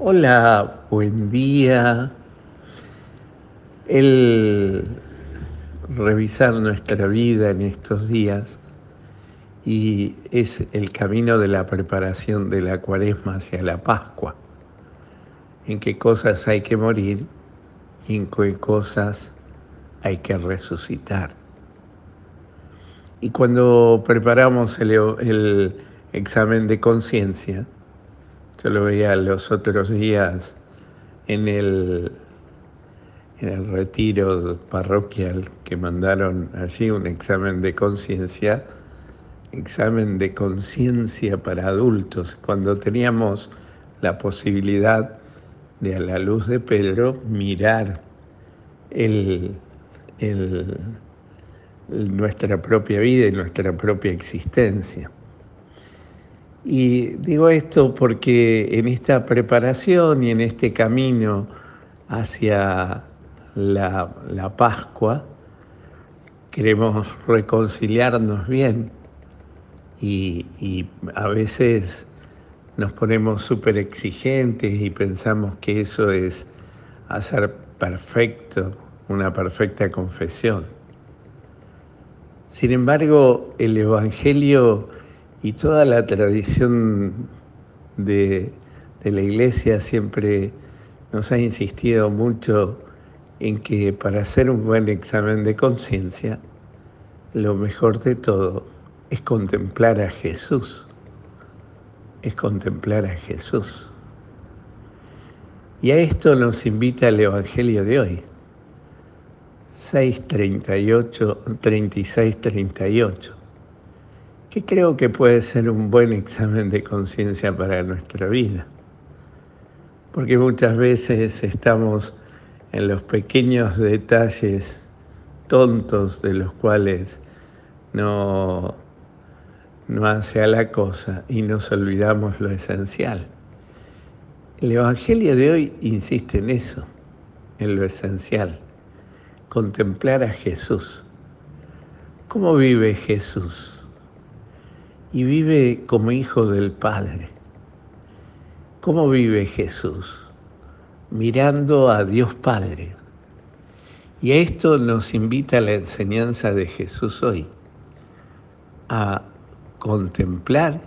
Hola, buen día. El revisar nuestra vida en estos días y es el camino de la preparación de la cuaresma hacia la Pascua. En qué cosas hay que morir y en qué cosas hay que resucitar. Y cuando preparamos el, el examen de conciencia, yo lo veía los otros días en el, en el retiro parroquial que mandaron allí un examen de conciencia, examen de conciencia para adultos, cuando teníamos la posibilidad de a la luz de Pedro mirar el, el, nuestra propia vida y nuestra propia existencia. Y digo esto porque en esta preparación y en este camino hacia la, la Pascua queremos reconciliarnos bien y, y a veces nos ponemos súper exigentes y pensamos que eso es hacer perfecto, una perfecta confesión. Sin embargo, el Evangelio y toda la tradición de, de, la iglesia siempre nos ha insistido mucho en que para hacer un buen examen de conciencia, lo mejor de todo es contemplar a Jesús, es contemplar a Jesús. Y a esto nos invita el Evangelio de hoy, 638, 36, 38 que creo que puede ser un buen examen de conciencia para nuestra vida. Porque muchas veces estamos en los pequeños detalles tontos de los cuales no, no hace a la cosa y nos olvidamos lo esencial. El Evangelio de hoy insiste en eso, en lo esencial, contemplar a Jesús. ¿Cómo vive Jesús? Y vive como hijo del Padre. ¿Cómo vive Jesús? Mirando a Dios Padre. Y a esto nos invita la enseñanza de Jesús hoy, a contemplar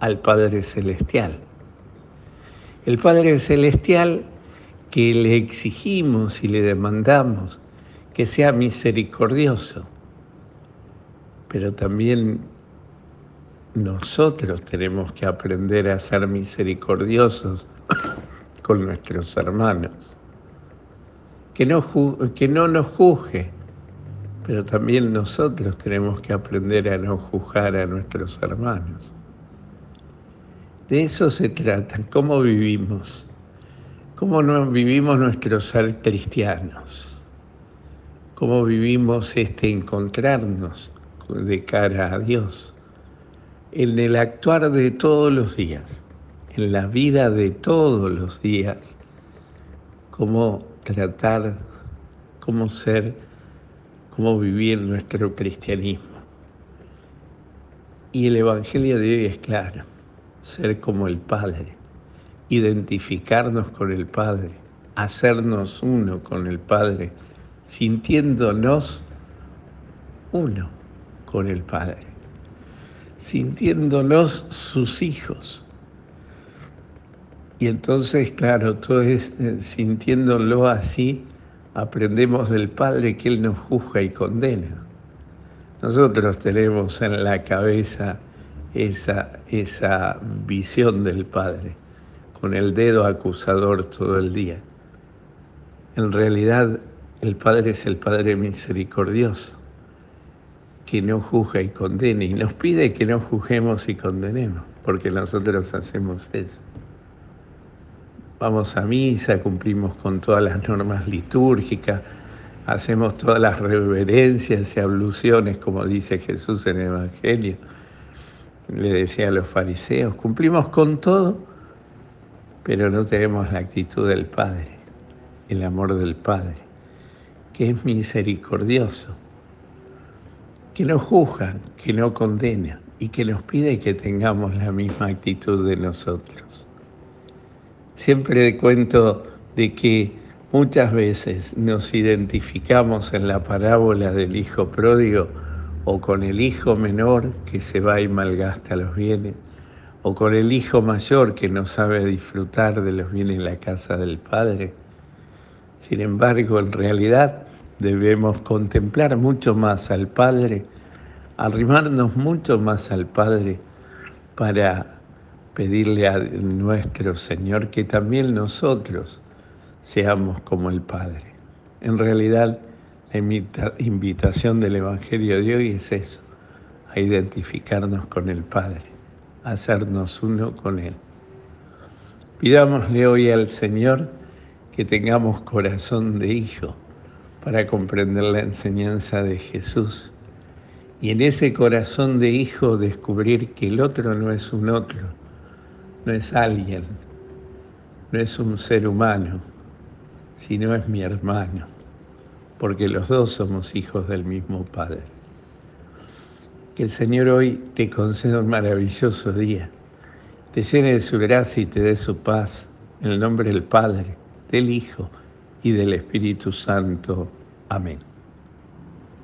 al Padre Celestial. El Padre Celestial que le exigimos y le demandamos que sea misericordioso, pero también nosotros tenemos que aprender a ser misericordiosos con nuestros hermanos. Que no, que no nos juzgue, pero también nosotros tenemos que aprender a no juzgar a nuestros hermanos. De eso se trata, cómo vivimos, cómo vivimos nuestro ser cristianos, cómo vivimos este encontrarnos de cara a Dios en el actuar de todos los días, en la vida de todos los días, cómo tratar, cómo ser, cómo vivir nuestro cristianismo. Y el Evangelio de hoy es claro, ser como el Padre, identificarnos con el Padre, hacernos uno con el Padre, sintiéndonos uno con el Padre sintiéndonos sus hijos. Y entonces, claro, todo es eh, sintiéndolo así, aprendemos del Padre que Él nos juzga y condena. Nosotros tenemos en la cabeza esa, esa visión del Padre, con el dedo acusador todo el día. En realidad, el Padre es el Padre misericordioso que no juzga y condene y nos pide que no juzguemos y condenemos, porque nosotros hacemos eso. Vamos a misa, cumplimos con todas las normas litúrgicas, hacemos todas las reverencias y abluciones, como dice Jesús en el Evangelio. Le decía a los fariseos, cumplimos con todo, pero no tenemos la actitud del Padre, el amor del Padre, que es misericordioso que no juzga, que no condena y que nos pide que tengamos la misma actitud de nosotros. Siempre cuento de que muchas veces nos identificamos en la parábola del hijo pródigo o con el hijo menor que se va y malgasta los bienes, o con el hijo mayor que no sabe disfrutar de los bienes en la casa del padre. Sin embargo, en realidad debemos contemplar mucho más al Padre, arrimarnos mucho más al Padre para pedirle a nuestro Señor que también nosotros seamos como el Padre. En realidad, la invitación del Evangelio de hoy es eso, a identificarnos con el Padre, a hacernos uno con Él. Pidámosle hoy al Señor que tengamos corazón de hijo para comprender la enseñanza de Jesús y en ese corazón de hijo descubrir que el otro no es un otro, no es alguien, no es un ser humano, sino es mi hermano, porque los dos somos hijos del mismo Padre. Que el Señor hoy te conceda un maravilloso día, te llene de su gracia y te dé su paz, en el nombre del Padre, del Hijo y del Espíritu Santo. Amén.